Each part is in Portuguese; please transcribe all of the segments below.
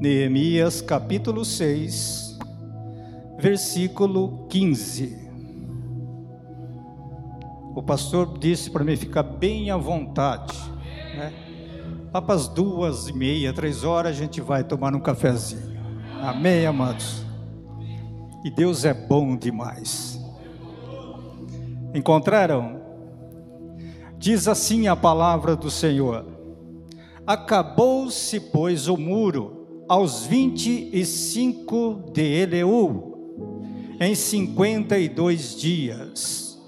Neemias capítulo 6, versículo 15. O pastor disse para mim ficar bem à vontade, né? Lá para as duas e meia, três horas, a gente vai tomar um cafezinho. Amém, amados? E Deus é bom demais. Encontraram? Diz assim a palavra do Senhor: Acabou-se, pois, o muro aos vinte e cinco de Eleu, em cinquenta e dois dias.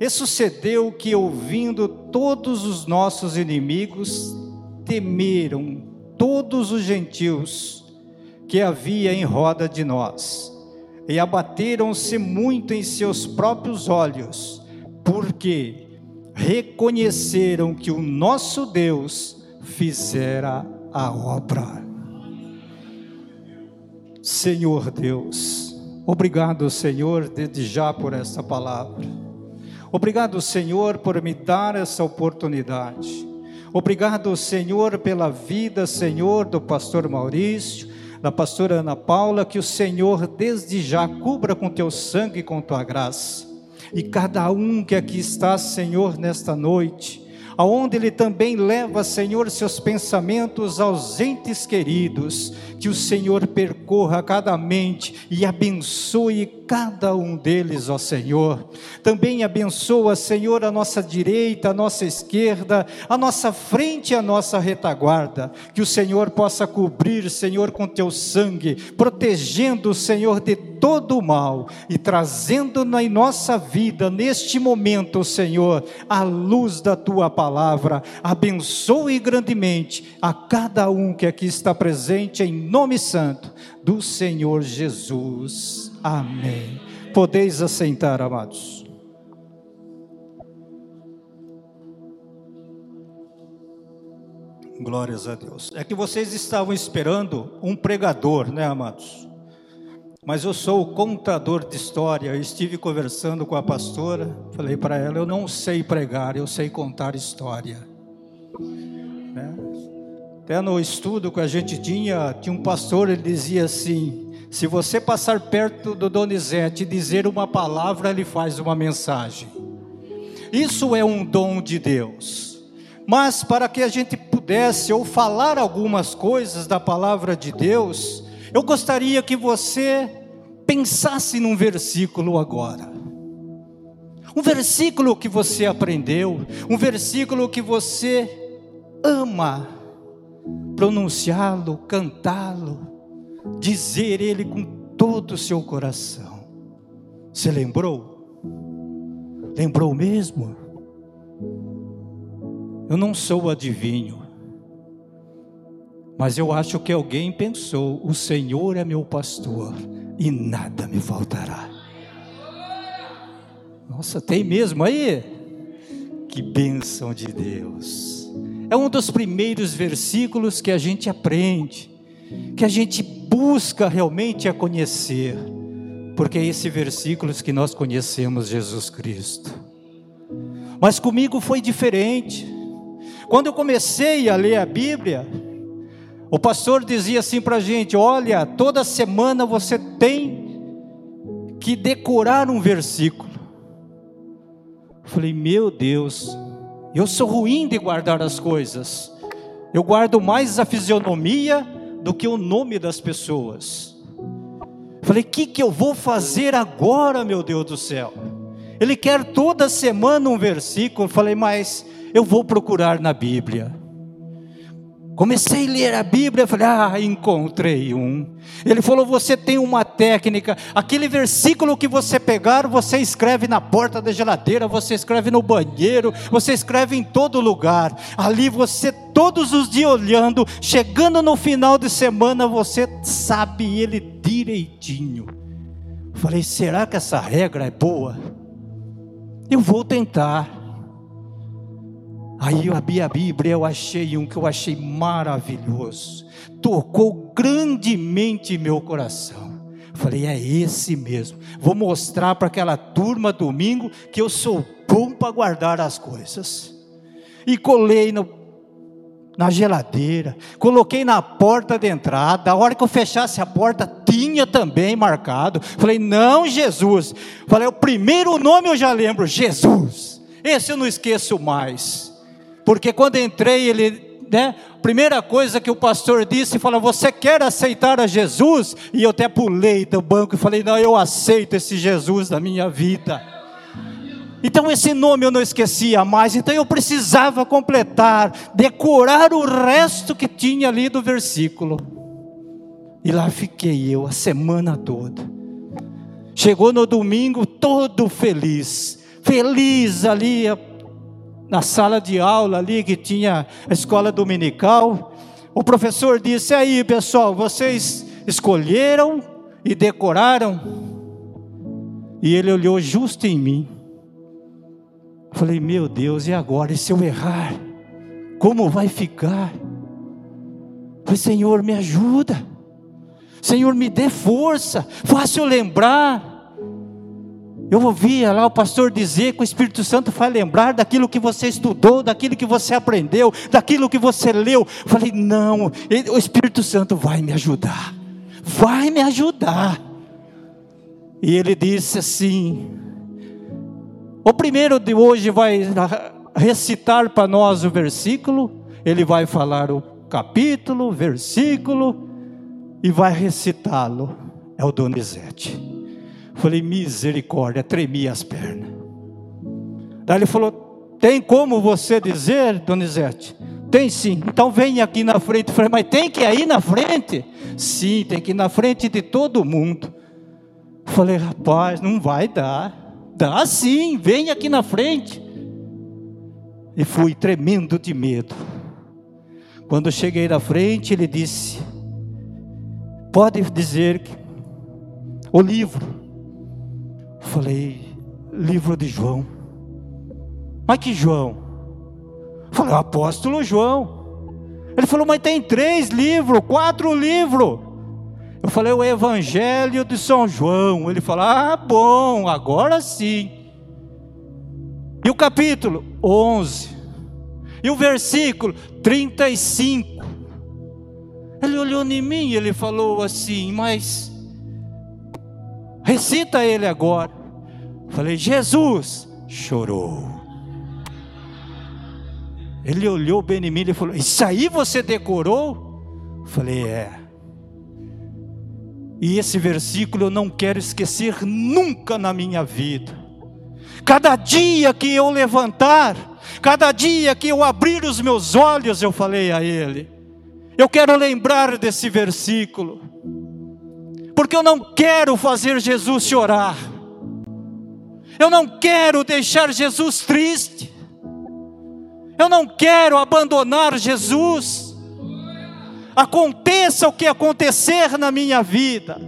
E sucedeu que, ouvindo todos os nossos inimigos, temeram todos os gentios que havia em roda de nós, e abateram-se muito em seus próprios olhos, porque reconheceram que o nosso Deus fizera a obra. Senhor Deus, obrigado, Senhor, desde já por essa palavra. Obrigado, Senhor, por me dar essa oportunidade. Obrigado, Senhor, pela vida, Senhor, do pastor Maurício, da pastora Ana Paula, que o Senhor desde já cubra com teu sangue e com tua graça. E cada um que aqui está, Senhor, nesta noite, aonde ele também leva, Senhor, seus pensamentos aos entes queridos, que o Senhor percorra cada mente e abençoe cada um deles, ó Senhor. Também abençoa, Senhor, a nossa direita, a nossa esquerda, a nossa frente e a nossa retaguarda. Que o Senhor possa cobrir, Senhor, com teu sangue, protegendo, Senhor, de todo o mal e trazendo na nossa vida, neste momento, Senhor, a luz da tua palavra. Abençoe grandemente a cada um que aqui está presente, em nome santo do Senhor Jesus. Amém. Podeis assentar, amados. Glórias a Deus. É que vocês estavam esperando um pregador, né, amados? Mas eu sou o contador de história. Eu estive conversando com a pastora, falei para ela: eu não sei pregar, eu sei contar história. Né? Até no estudo que a gente tinha, tinha um pastor, ele dizia assim: se você passar perto do Donizete e dizer uma palavra, ele faz uma mensagem. Isso é um dom de Deus. Mas para que a gente pudesse ou falar algumas coisas da palavra de Deus, eu gostaria que você pensasse num versículo agora. Um versículo que você aprendeu, um versículo que você ama pronunciá-lo, cantá-lo, dizer ele com todo o seu coração. Você lembrou? Lembrou mesmo? Eu não sou adivinho, mas eu acho que alguém pensou: o Senhor é meu pastor e nada me faltará. Nossa, tem mesmo aí? Que bênção de Deus. É um dos primeiros versículos que a gente aprende, que a gente busca realmente a conhecer, porque é esse versículos que nós conhecemos Jesus Cristo. Mas comigo foi diferente. Quando eu comecei a ler a Bíblia, o pastor dizia assim para a gente: olha, toda semana você tem que decorar um versículo. Eu falei, meu Deus, eu sou ruim de guardar as coisas. Eu guardo mais a fisionomia do que o nome das pessoas. Falei, o que, que eu vou fazer agora, meu Deus do céu? Ele quer toda semana um versículo. Falei, mas eu vou procurar na Bíblia. Comecei a ler a Bíblia, falei, ah, encontrei um. Ele falou: você tem uma técnica, aquele versículo que você pegar, você escreve na porta da geladeira, você escreve no banheiro, você escreve em todo lugar. Ali você, todos os dias olhando, chegando no final de semana, você sabe ele direitinho. Falei: será que essa regra é boa? Eu vou tentar. Aí eu abri a Bíblia, eu achei um que eu achei maravilhoso, tocou grandemente meu coração. Falei, é esse mesmo. Vou mostrar para aquela turma domingo que eu sou bom para guardar as coisas. E colei no na geladeira, coloquei na porta de entrada. A hora que eu fechasse a porta, tinha também marcado. Falei, não, Jesus. Falei, o primeiro nome eu já lembro, Jesus. Esse eu não esqueço mais. Porque quando entrei, ele, né, primeira coisa que o pastor disse, falou: Você quer aceitar a Jesus? E eu até pulei do banco e falei: Não, eu aceito esse Jesus na minha vida. Então esse nome eu não esquecia mais, então eu precisava completar, decorar o resto que tinha ali do versículo. E lá fiquei eu a semana toda. Chegou no domingo todo feliz, feliz ali na sala de aula ali que tinha a escola dominical. O professor disse: "Aí, pessoal, vocês escolheram e decoraram?" E ele olhou justo em mim. Falei, meu Deus, e agora? E se eu errar? Como vai ficar? Falei, Senhor, me ajuda. Senhor, me dê força. Faça eu lembrar. Eu ouvia lá o pastor dizer que o Espírito Santo vai lembrar daquilo que você estudou, daquilo que você aprendeu, daquilo que você leu. falei, não, o Espírito Santo vai me ajudar. Vai me ajudar. E ele disse assim: o primeiro de hoje vai recitar para nós o versículo, ele vai falar o capítulo, versículo e vai recitá-lo. É o Donizete. Falei, misericórdia, tremi as pernas. Daí ele falou: Tem como você dizer, Donizete? Tem sim. Então vem aqui na frente. Falei, mas tem que ir na frente? Sim, tem que ir na frente de todo mundo. Falei, rapaz, não vai dar. Dá sim, vem aqui na frente. E fui tremendo de medo. Quando cheguei na frente, ele disse: Pode dizer que o livro. Falei, livro de João. Mas que João? Falei, o apóstolo João. Ele falou, mas tem três livros, quatro livros. Eu falei o Evangelho de São João. Ele falou: Ah, bom, agora sim. E o capítulo 11. E o versículo 35. Ele olhou em mim e ele falou assim: Mas recita ele agora. Falei: Jesus chorou. Ele olhou bem em mim e falou: Isso aí você decorou? Falei: É. E esse versículo eu não quero esquecer nunca na minha vida. Cada dia que eu levantar, cada dia que eu abrir os meus olhos, eu falei a Ele, eu quero lembrar desse versículo, porque eu não quero fazer Jesus chorar, eu não quero deixar Jesus triste, eu não quero abandonar Jesus. Aconteça o que acontecer na minha vida,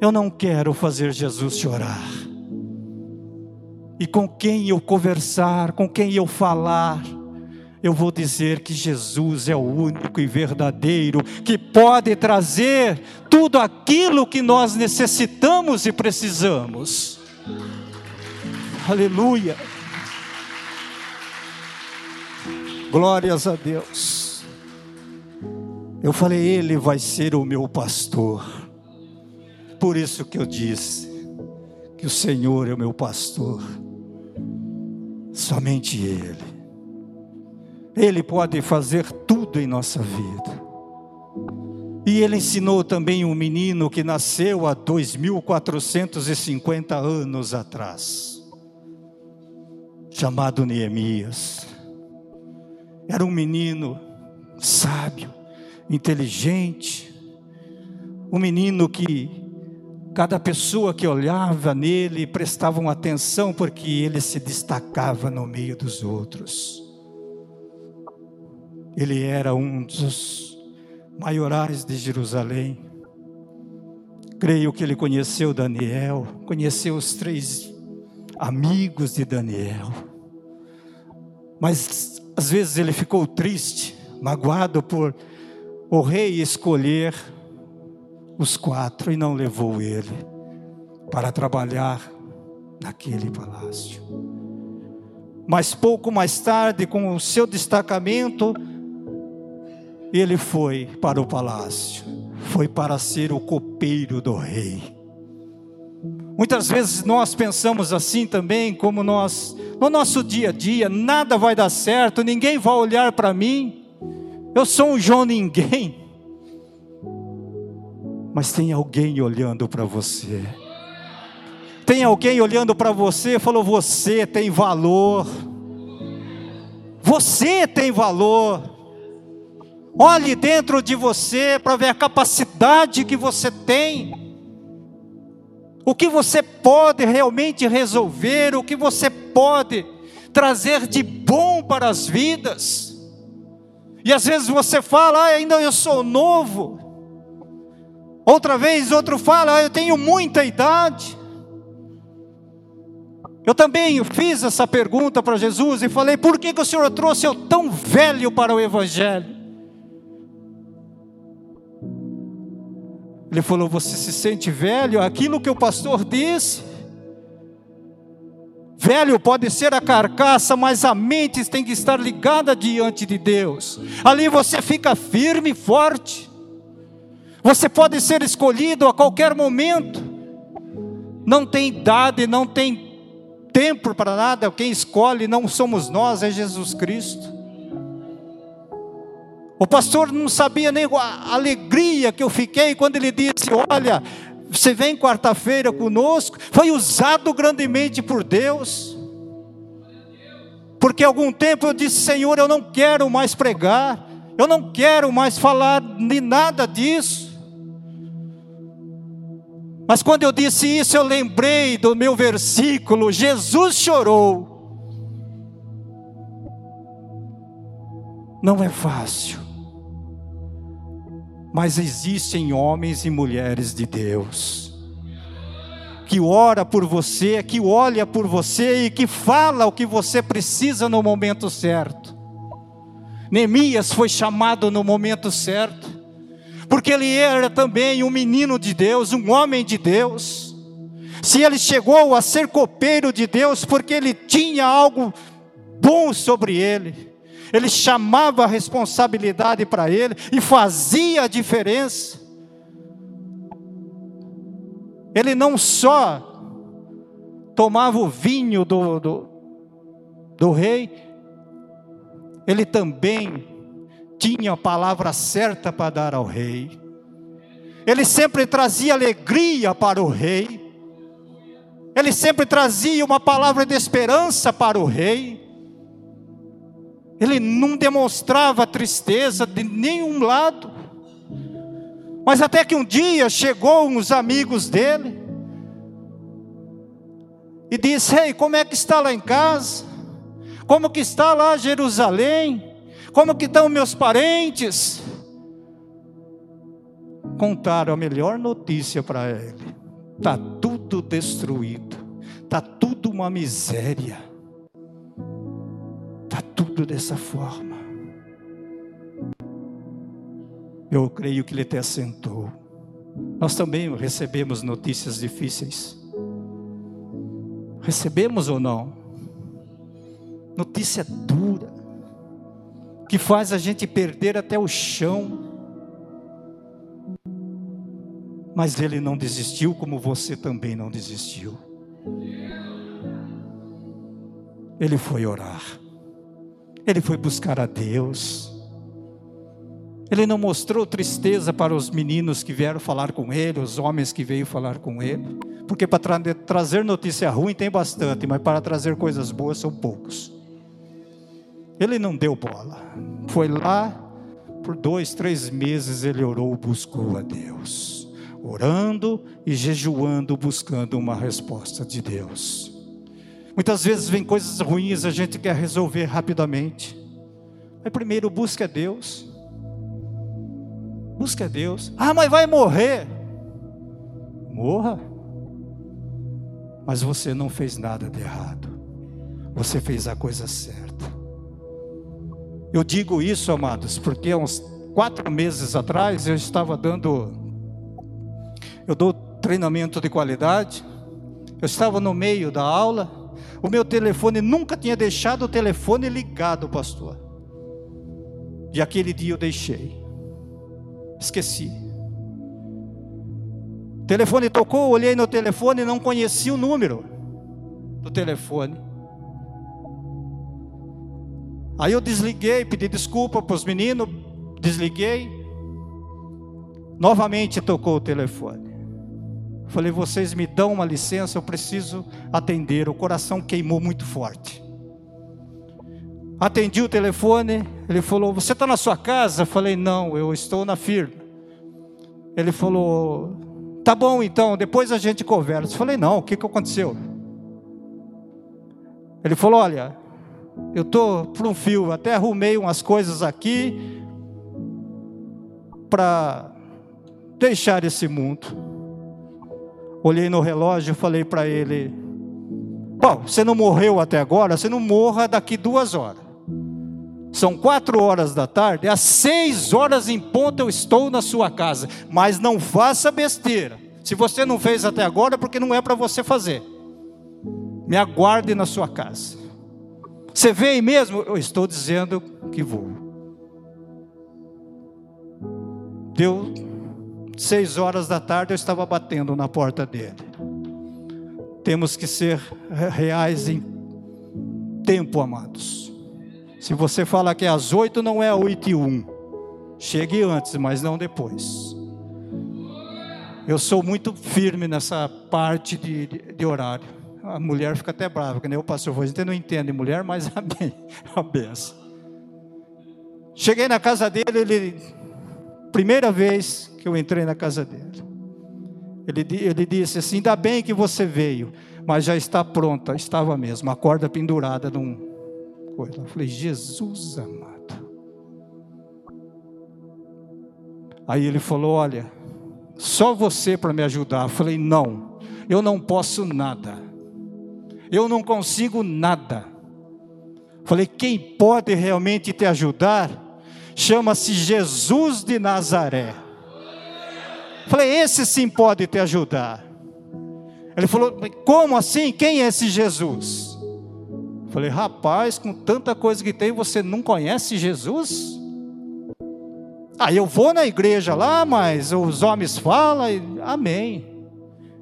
eu não quero fazer Jesus chorar. E com quem eu conversar, com quem eu falar, eu vou dizer que Jesus é o único e verdadeiro que pode trazer tudo aquilo que nós necessitamos e precisamos. Aleluia. Glórias a Deus. Eu falei, Ele vai ser o meu pastor. Por isso que eu disse que o Senhor é o meu pastor. Somente Ele. Ele pode fazer tudo em nossa vida. E ele ensinou também um menino que nasceu há 2450 anos atrás, chamado Neemias. Era um menino sábio, inteligente, um menino que cada pessoa que olhava nele prestava atenção porque ele se destacava no meio dos outros. Ele era um dos maiorais de Jerusalém. Creio que ele conheceu Daniel, conheceu os três amigos de Daniel. Mas às vezes ele ficou triste, magoado por o rei escolher os quatro e não levou ele para trabalhar naquele palácio. Mas pouco mais tarde, com o seu destacamento, ele foi para o palácio, foi para ser o copeiro do rei. Muitas vezes nós pensamos assim também, como nós, no nosso dia a dia, nada vai dar certo, ninguém vai olhar para mim, eu sou um João Ninguém. Mas tem alguém olhando para você. Tem alguém olhando para você e falou: Você tem valor. Você tem valor. Olhe dentro de você para ver a capacidade que você tem. O que você pode realmente resolver, o que você pode trazer de bom para as vidas. E às vezes você fala, ah, ainda eu sou novo. Outra vez, outro fala, ah, eu tenho muita idade. Eu também fiz essa pergunta para Jesus e falei: por que, que o Senhor trouxe eu tão velho para o Evangelho? Ele falou: Você se sente velho? Aquilo que o pastor disse. Velho pode ser a carcaça, mas a mente tem que estar ligada diante de Deus. Ali você fica firme e forte. Você pode ser escolhido a qualquer momento. Não tem idade, não tem tempo para nada, quem escolhe não somos nós, é Jesus Cristo. O pastor não sabia nem a alegria que eu fiquei quando ele disse: Olha, você vem quarta-feira conosco. Foi usado grandemente por Deus. Porque algum tempo eu disse: Senhor, eu não quero mais pregar, eu não quero mais falar de nada disso. Mas quando eu disse isso, eu lembrei do meu versículo: Jesus chorou. Não é fácil, mas existem homens e mulheres de Deus que ora por você, que olha por você e que fala o que você precisa no momento certo. Neemias foi chamado no momento certo porque ele era também um menino de Deus, um homem de Deus. Se ele chegou a ser copeiro de Deus, porque ele tinha algo bom sobre ele, ele chamava a responsabilidade para ele e fazia a diferença. Ele não só tomava o vinho do, do, do rei, ele também tinha a palavra certa para dar ao rei. Ele sempre trazia alegria para o rei. Ele sempre trazia uma palavra de esperança para o rei. Ele não demonstrava tristeza de nenhum lado. Mas até que um dia chegou uns amigos dele e disse: "Ei, como é que está lá em casa? Como que está lá Jerusalém?" Como que estão meus parentes? Contaram a melhor notícia para ele. Tá tudo destruído. Tá tudo uma miséria. Tudo dessa forma. Eu creio que ele até sentou. Nós também recebemos notícias difíceis. Recebemos ou não? Notícia dura que faz a gente perder até o chão. Mas ele não desistiu, como você também não desistiu. Ele foi orar, ele foi buscar a Deus. Ele não mostrou tristeza para os meninos que vieram falar com ele, os homens que veio falar com ele, porque para tra trazer notícia ruim tem bastante, mas para trazer coisas boas são poucos. Ele não deu bola. Foi lá, por dois, três meses ele orou, buscou a Deus. Orando e jejuando, buscando uma resposta de Deus. Muitas vezes vem coisas ruins, a gente quer resolver rapidamente. Mas primeiro busca Deus. Busca Deus. Ah, mas vai morrer. Morra. Mas você não fez nada de errado. Você fez a coisa certa. Eu digo isso, amados, porque há uns quatro meses atrás eu estava dando, eu dou treinamento de qualidade, eu estava no meio da aula, o meu telefone nunca tinha deixado o telefone ligado, pastor. E aquele dia eu deixei. Esqueci. O telefone tocou, olhei no telefone e não conheci o número do telefone. Aí eu desliguei, pedi desculpa para os meninos, desliguei. Novamente tocou o telefone. Falei, vocês me dão uma licença, eu preciso atender. O coração queimou muito forte. Atendi o telefone, ele falou: Você está na sua casa? Falei: Não, eu estou na firma. Ele falou: Tá bom então, depois a gente conversa. Falei: Não, o que, que aconteceu? Ele falou: Olha, eu estou para um fio, até arrumei umas coisas aqui para deixar esse mundo. Olhei no relógio e falei para ele: Bom, você não morreu até agora, você não morra daqui duas horas. São quatro horas da tarde, às seis horas em ponto eu estou na sua casa. Mas não faça besteira. Se você não fez até agora, é porque não é para você fazer. Me aguarde na sua casa. Você veio mesmo? Eu estou dizendo que vou. Deu seis horas da tarde, eu estava batendo na porta dele. Temos que ser reais em tempo, amados. Se você fala que é às oito, não é oito e um. Chegue antes, mas não depois. Eu sou muito firme nessa parte de, de, de horário a mulher fica até brava, que nem o pastor foi. Não entende mulher, mas a, a benção. Cheguei na casa dele, ele, primeira vez que eu entrei na casa dele, ele, ele disse assim: ainda bem que você veio, mas já está pronta, estava mesmo, a corda pendurada num coisa. Eu falei: Jesus amado. Aí ele falou: Olha, só você para me ajudar. Eu falei: Não, eu não posso nada eu não consigo nada. Falei, quem pode realmente te ajudar chama-se Jesus de Nazaré. Falei, esse sim pode te ajudar. Ele falou, como assim? Quem é esse Jesus? Falei, rapaz, com tanta coisa que tem, você não conhece Jesus? Ah, eu vou na igreja lá, mas os homens falam, e... amém.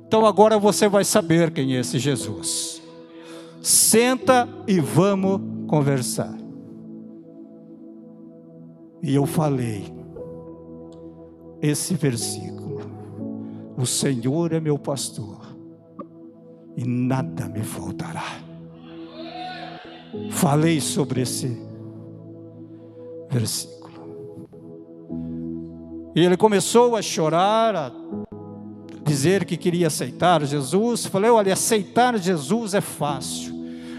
Então agora você vai saber quem é esse Jesus senta e vamos conversar. E eu falei esse versículo: O Senhor é meu pastor e nada me faltará. Falei sobre esse versículo. E ele começou a chorar, a dizer que queria aceitar Jesus. Falei: olha, aceitar Jesus é fácil.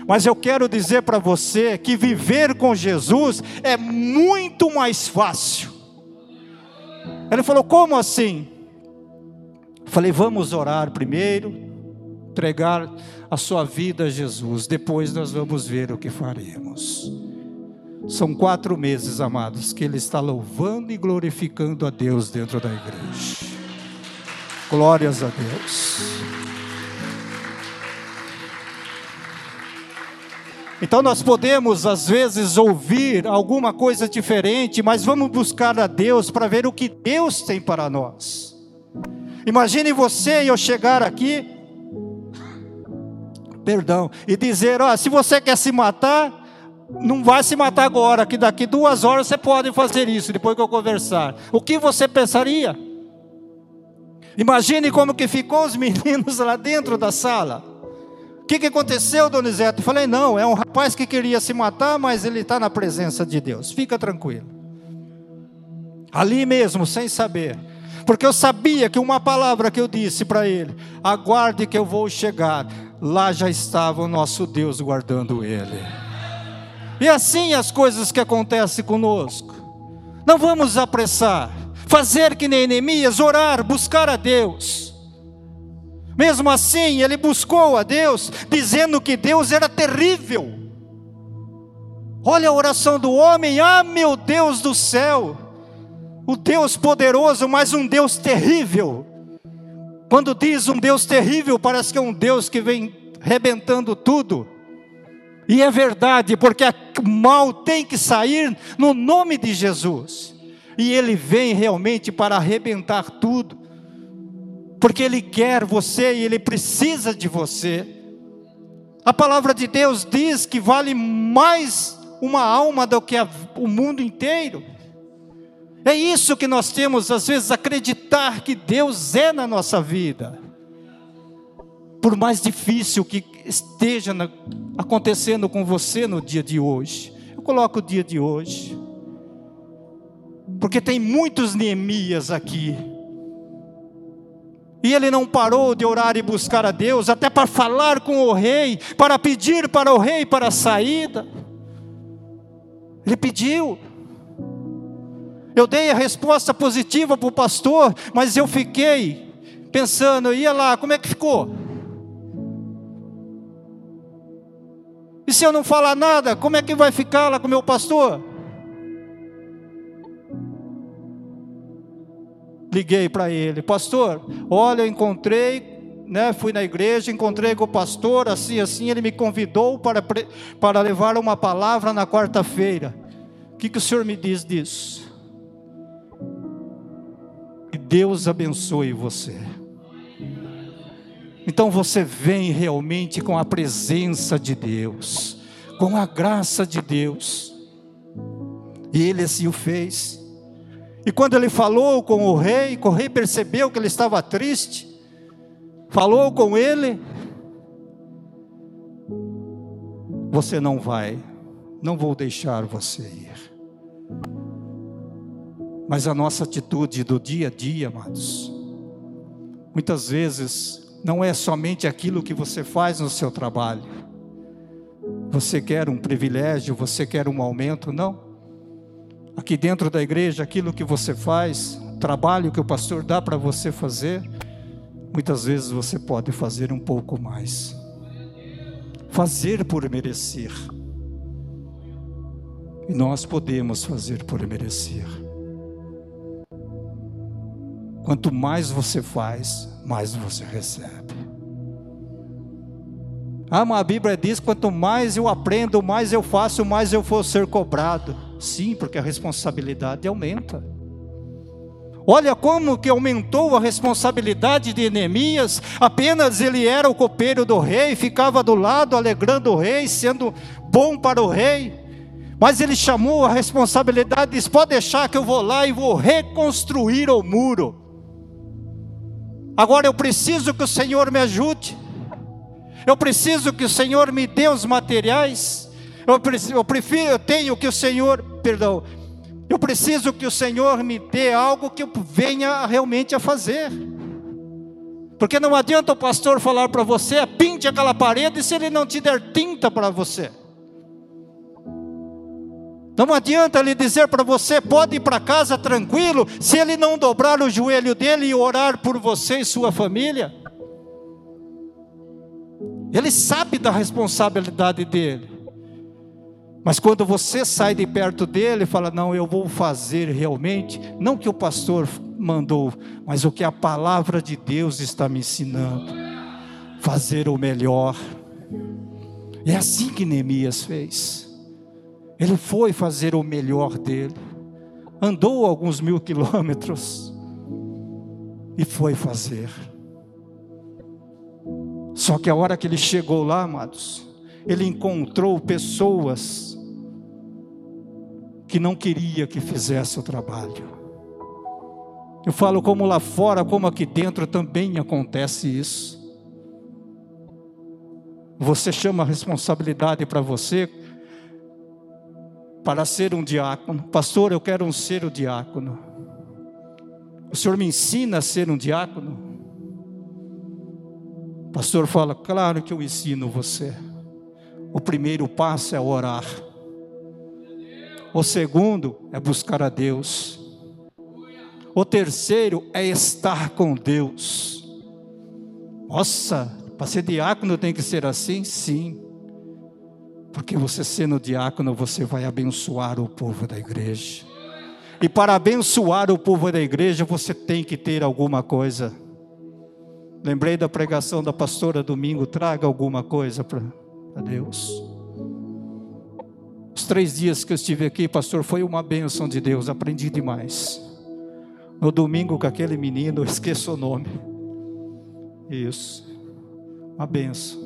Mas eu quero dizer para você que viver com Jesus é muito mais fácil. Ele falou: Como assim? Falei: Vamos orar primeiro, entregar a sua vida a Jesus, depois nós vamos ver o que faremos. São quatro meses, amados, que ele está louvando e glorificando a Deus dentro da igreja. Glórias a Deus. Então nós podemos às vezes ouvir alguma coisa diferente, mas vamos buscar a Deus para ver o que Deus tem para nós. Imagine você e eu chegar aqui, perdão, e dizer: ó, se você quer se matar, não vai se matar agora, que daqui duas horas você pode fazer isso, depois que eu conversar. O que você pensaria? Imagine como que ficou os meninos lá dentro da sala. Que, que aconteceu, Donizete? Falei, não, é um rapaz que queria se matar, mas ele está na presença de Deus. Fica tranquilo. Ali mesmo, sem saber. Porque eu sabia que uma palavra que eu disse para ele, aguarde que eu vou chegar. Lá já estava o nosso Deus guardando ele. E assim as coisas que acontecem conosco. Não vamos apressar. Fazer que nem Neemias, orar, buscar a Deus. Mesmo assim, ele buscou a Deus, dizendo que Deus era terrível. Olha a oração do homem: Ah, meu Deus do céu, o Deus poderoso, mas um Deus terrível. Quando diz um Deus terrível, parece que é um Deus que vem rebentando tudo. E é verdade, porque o mal tem que sair no nome de Jesus. E Ele vem realmente para arrebentar tudo, porque Ele quer você e Ele precisa de você. A palavra de Deus diz que vale mais uma alma do que a, o mundo inteiro. É isso que nós temos, às vezes, acreditar que Deus é na nossa vida. Por mais difícil que esteja na, acontecendo com você no dia de hoje, eu coloco o dia de hoje, porque tem muitos Neemias aqui, e ele não parou de orar e buscar a Deus, até para falar com o rei, para pedir para o rei para a saída. Ele pediu. Eu dei a resposta positiva para o pastor, mas eu fiquei pensando, ia lá, como é que ficou? E se eu não falar nada, como é que vai ficar lá com o meu pastor? Liguei para ele, pastor, olha, eu encontrei, né, fui na igreja, encontrei com o pastor, assim, assim, ele me convidou para, para levar uma palavra na quarta-feira. O que, que o senhor me diz disso? Que Deus abençoe você. Então você vem realmente com a presença de Deus, com a graça de Deus. E ele assim o fez. E quando ele falou com o rei, o rei percebeu que ele estava triste, falou com ele: Você não vai, não vou deixar você ir. Mas a nossa atitude do dia a dia, amados, muitas vezes não é somente aquilo que você faz no seu trabalho. Você quer um privilégio, você quer um aumento, não. Aqui dentro da igreja, aquilo que você faz, o trabalho que o pastor dá para você fazer, muitas vezes você pode fazer um pouco mais. Fazer por merecer. E nós podemos fazer por merecer. Quanto mais você faz, mais você recebe. Ah, mas a Bíblia diz: quanto mais eu aprendo, mais eu faço, mais eu vou ser cobrado. Sim, porque a responsabilidade aumenta. Olha como que aumentou a responsabilidade de Neemias. Apenas ele era o copeiro do rei, ficava do lado, alegrando o rei, sendo bom para o rei. Mas ele chamou a responsabilidade disse: Pode deixar que eu vou lá e vou reconstruir o muro. Agora eu preciso que o Senhor me ajude. Eu preciso que o Senhor me dê os materiais. Eu, preciso, eu prefiro, eu tenho que o Senhor, perdão, eu preciso que o Senhor me dê algo que eu venha realmente a fazer. Porque não adianta o pastor falar para você, pinte aquela parede, se ele não te der tinta para você. Não adianta ele dizer para você, pode ir para casa tranquilo, se ele não dobrar o joelho dele e orar por você e sua família. Ele sabe da responsabilidade dele. Mas quando você sai de perto dele e fala, não, eu vou fazer realmente, não que o pastor mandou, mas o que a palavra de Deus está me ensinando, fazer o melhor. É assim que Neemias fez. Ele foi fazer o melhor dele, andou alguns mil quilômetros e foi fazer. Só que a hora que ele chegou lá, amados, ele encontrou pessoas que não queria que fizesse o trabalho. Eu falo como lá fora, como aqui dentro também acontece isso. Você chama a responsabilidade para você para ser um diácono. Pastor, eu quero um ser o diácono. O senhor me ensina a ser um diácono? O pastor fala, claro que eu ensino você. O primeiro passo é orar. O segundo é buscar a Deus. O terceiro é estar com Deus. Nossa, para ser diácono tem que ser assim? Sim. Porque você sendo diácono, você vai abençoar o povo da igreja. E para abençoar o povo da igreja, você tem que ter alguma coisa. Lembrei da pregação da pastora domingo, traga alguma coisa para Deus. Os três dias que eu estive aqui, pastor, foi uma bênção de Deus, aprendi demais. No domingo com aquele menino, eu esqueço o nome. Isso, uma benção.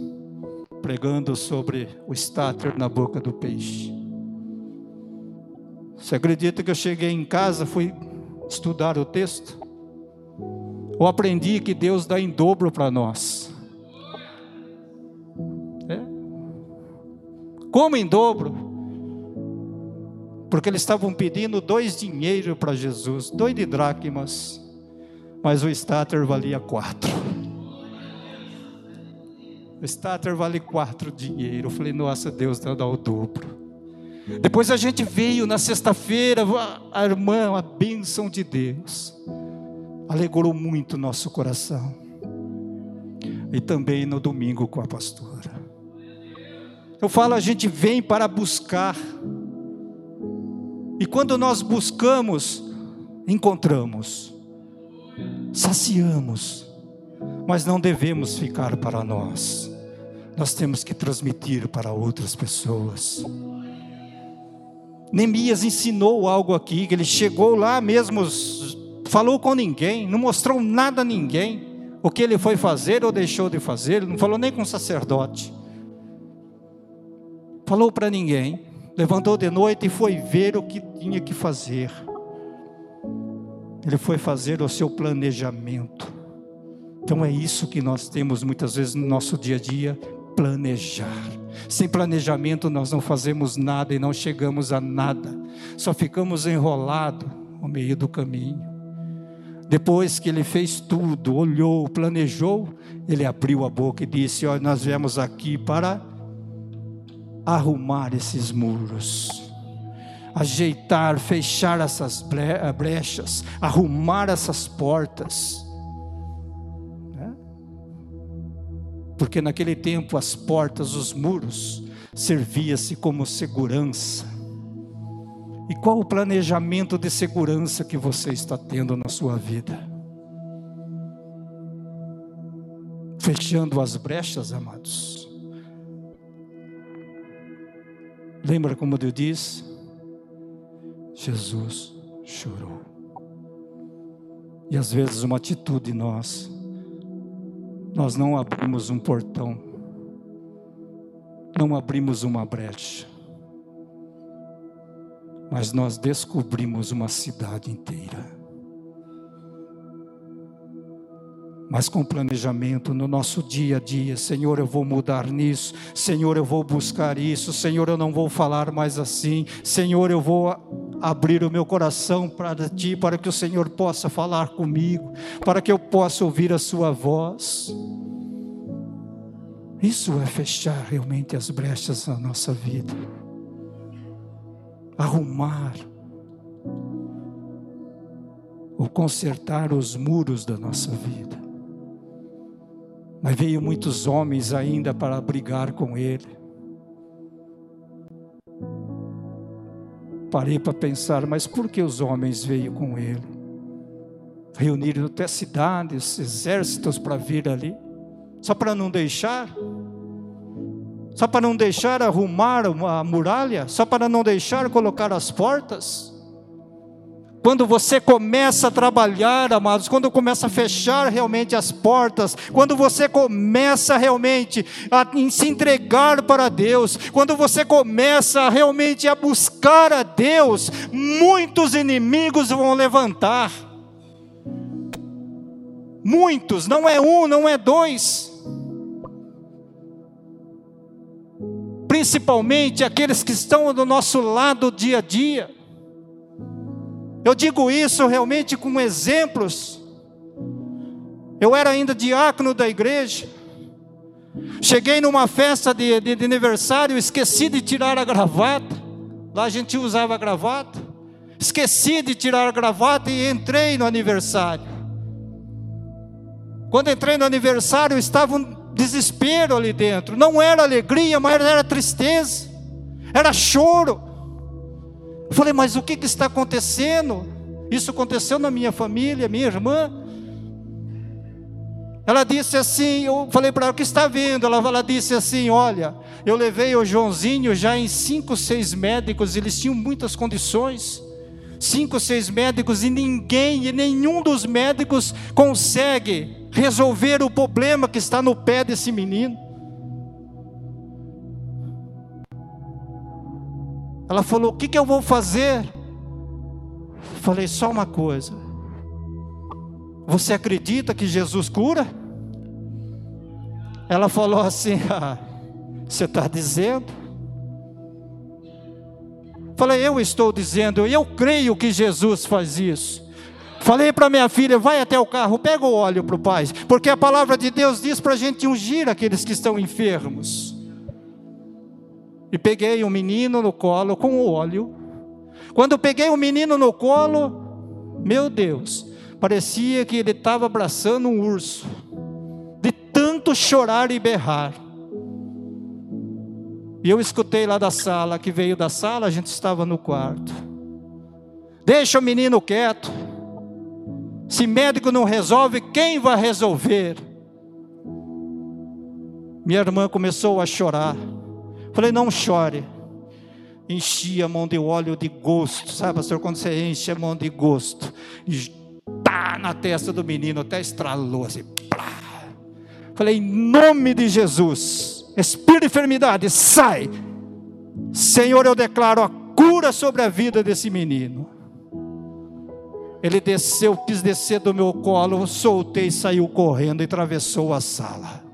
Pregando sobre o estáter na boca do peixe. Você acredita que eu cheguei em casa, fui estudar o texto? Eu aprendi que Deus dá em dobro para nós. É? Como em dobro? Porque eles estavam pedindo dois dinheiro para Jesus, dois de dracmas, mas o starter valia quatro. O starter vale quatro dinheiro. Eu falei, nossa, Deus dá o dobro. Depois a gente veio na sexta-feira, a irmã, a bênção de Deus, alegrou muito nosso coração. E também no domingo com a pastora. Eu falo, a gente vem para buscar e quando nós buscamos, encontramos, saciamos, mas não devemos ficar para nós, nós temos que transmitir para outras pessoas. Neemias ensinou algo aqui, que ele chegou lá mesmo, falou com ninguém, não mostrou nada a ninguém, o que ele foi fazer ou deixou de fazer, não falou nem com o sacerdote, falou para ninguém, levantou de noite e foi ver o que tinha que fazer. Ele foi fazer o seu planejamento. Então é isso que nós temos muitas vezes no nosso dia a dia: planejar. Sem planejamento nós não fazemos nada e não chegamos a nada, só ficamos enrolados no meio do caminho. Depois que ele fez tudo, olhou, planejou, ele abriu a boca e disse: Olha, nós viemos aqui para arrumar esses muros, ajeitar, fechar essas brechas, arrumar essas portas. Né? Porque naquele tempo as portas, os muros, servia-se como segurança. E qual o planejamento de segurança que você está tendo na sua vida? Fechando as brechas, amados Lembra como Deus diz? Jesus chorou. E às vezes uma atitude nós, nós não abrimos um portão, não abrimos uma brecha, mas nós descobrimos uma cidade inteira. Mas com planejamento no nosso dia a dia. Senhor, eu vou mudar nisso. Senhor, eu vou buscar isso. Senhor, eu não vou falar mais assim. Senhor, eu vou abrir o meu coração para ti, para que o Senhor possa falar comigo, para que eu possa ouvir a sua voz. Isso é fechar realmente as brechas na nossa vida. Arrumar ou consertar os muros da nossa vida. Mas veio muitos homens ainda para brigar com ele. Parei para pensar, mas por que os homens veio com ele? Reuniram até cidades, exércitos para vir ali, só para não deixar, só para não deixar arrumar a muralha, só para não deixar colocar as portas. Quando você começa a trabalhar, amados, quando começa a fechar realmente as portas, quando você começa realmente a se entregar para Deus, quando você começa realmente a buscar a Deus, muitos inimigos vão levantar. Muitos, não é um, não é dois. Principalmente aqueles que estão do nosso lado dia a dia. Eu digo isso realmente com exemplos. Eu era ainda diácono da igreja. Cheguei numa festa de, de, de, aniversário, esqueci de tirar a gravata. Lá a gente usava a gravata. Esqueci de tirar a gravata e entrei no aniversário. Quando entrei no aniversário, estava um desespero ali dentro. Não era alegria, mas era tristeza, era choro. Eu falei, mas o que, que está acontecendo? Isso aconteceu na minha família, minha irmã. Ela disse assim, eu falei para ela, o que está vendo? Ela, ela disse assim, olha, eu levei o Joãozinho já em cinco, seis médicos, eles tinham muitas condições, cinco, seis médicos, e ninguém, e nenhum dos médicos consegue resolver o problema que está no pé desse menino. Ela falou: O que, que eu vou fazer? Falei: Só uma coisa. Você acredita que Jesus cura? Ela falou assim: ah, Você está dizendo? Falei: Eu estou dizendo, eu creio que Jesus faz isso. Falei para minha filha: vai até o carro, pega o óleo para o pai, porque a palavra de Deus diz para a gente ungir aqueles que estão enfermos. E peguei o um menino no colo com o óleo. Quando peguei o menino no colo, meu Deus, parecia que ele estava abraçando um urso, de tanto chorar e berrar. E eu escutei lá da sala, que veio da sala, a gente estava no quarto. Deixa o menino quieto. Se médico não resolve, quem vai resolver? Minha irmã começou a chorar. Falei, não chore. Enchi a mão de óleo de gosto, sabe, pastor? Quando você enche a mão de gosto, e na testa do menino, até estralou assim. Falei, em nome de Jesus, espírito de enfermidade, sai. Senhor, eu declaro a cura sobre a vida desse menino. Ele desceu, quis descer do meu colo, soltei, saiu correndo e atravessou a sala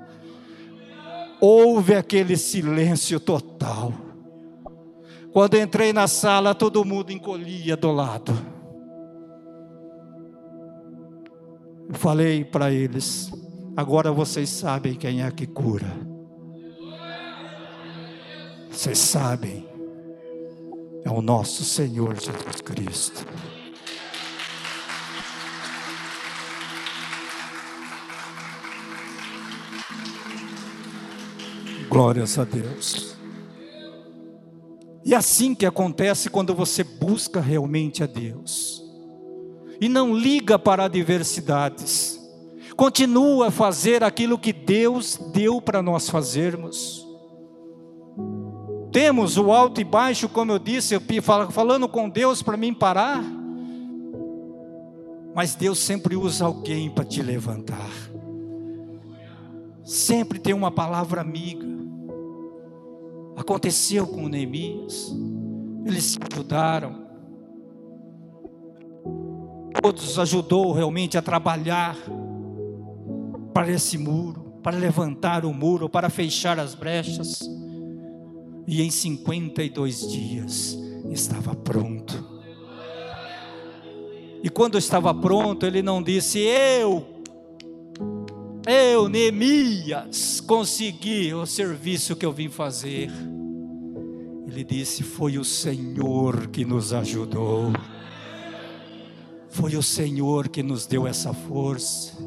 houve aquele silêncio total. Quando entrei na sala, todo mundo encolhia do lado. Eu falei para eles: agora vocês sabem quem é que cura. Vocês sabem, é o nosso Senhor Jesus Cristo. Glórias a Deus. E assim que acontece quando você busca realmente a Deus. E não liga para adversidades. Continua a fazer aquilo que Deus deu para nós fazermos. Temos o alto e baixo, como eu disse, falando com Deus para mim parar. Mas Deus sempre usa alguém para te levantar. Sempre tem uma palavra amiga. Aconteceu com Neemias. Eles se ajudaram. Todos ajudou realmente a trabalhar para esse muro, para levantar o muro, para fechar as brechas. E em 52 dias estava pronto. E quando estava pronto, ele não disse: Eu eu, Neemias, consegui o serviço que eu vim fazer. Ele disse: Foi o Senhor que nos ajudou. Foi o Senhor que nos deu essa força.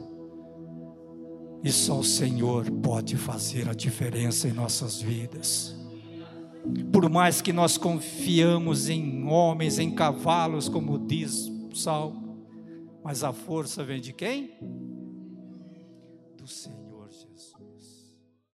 E só o Senhor pode fazer a diferença em nossas vidas. Por mais que nós confiamos em homens, em cavalos, como diz o Salmo, mas a força vem de quem? Céu.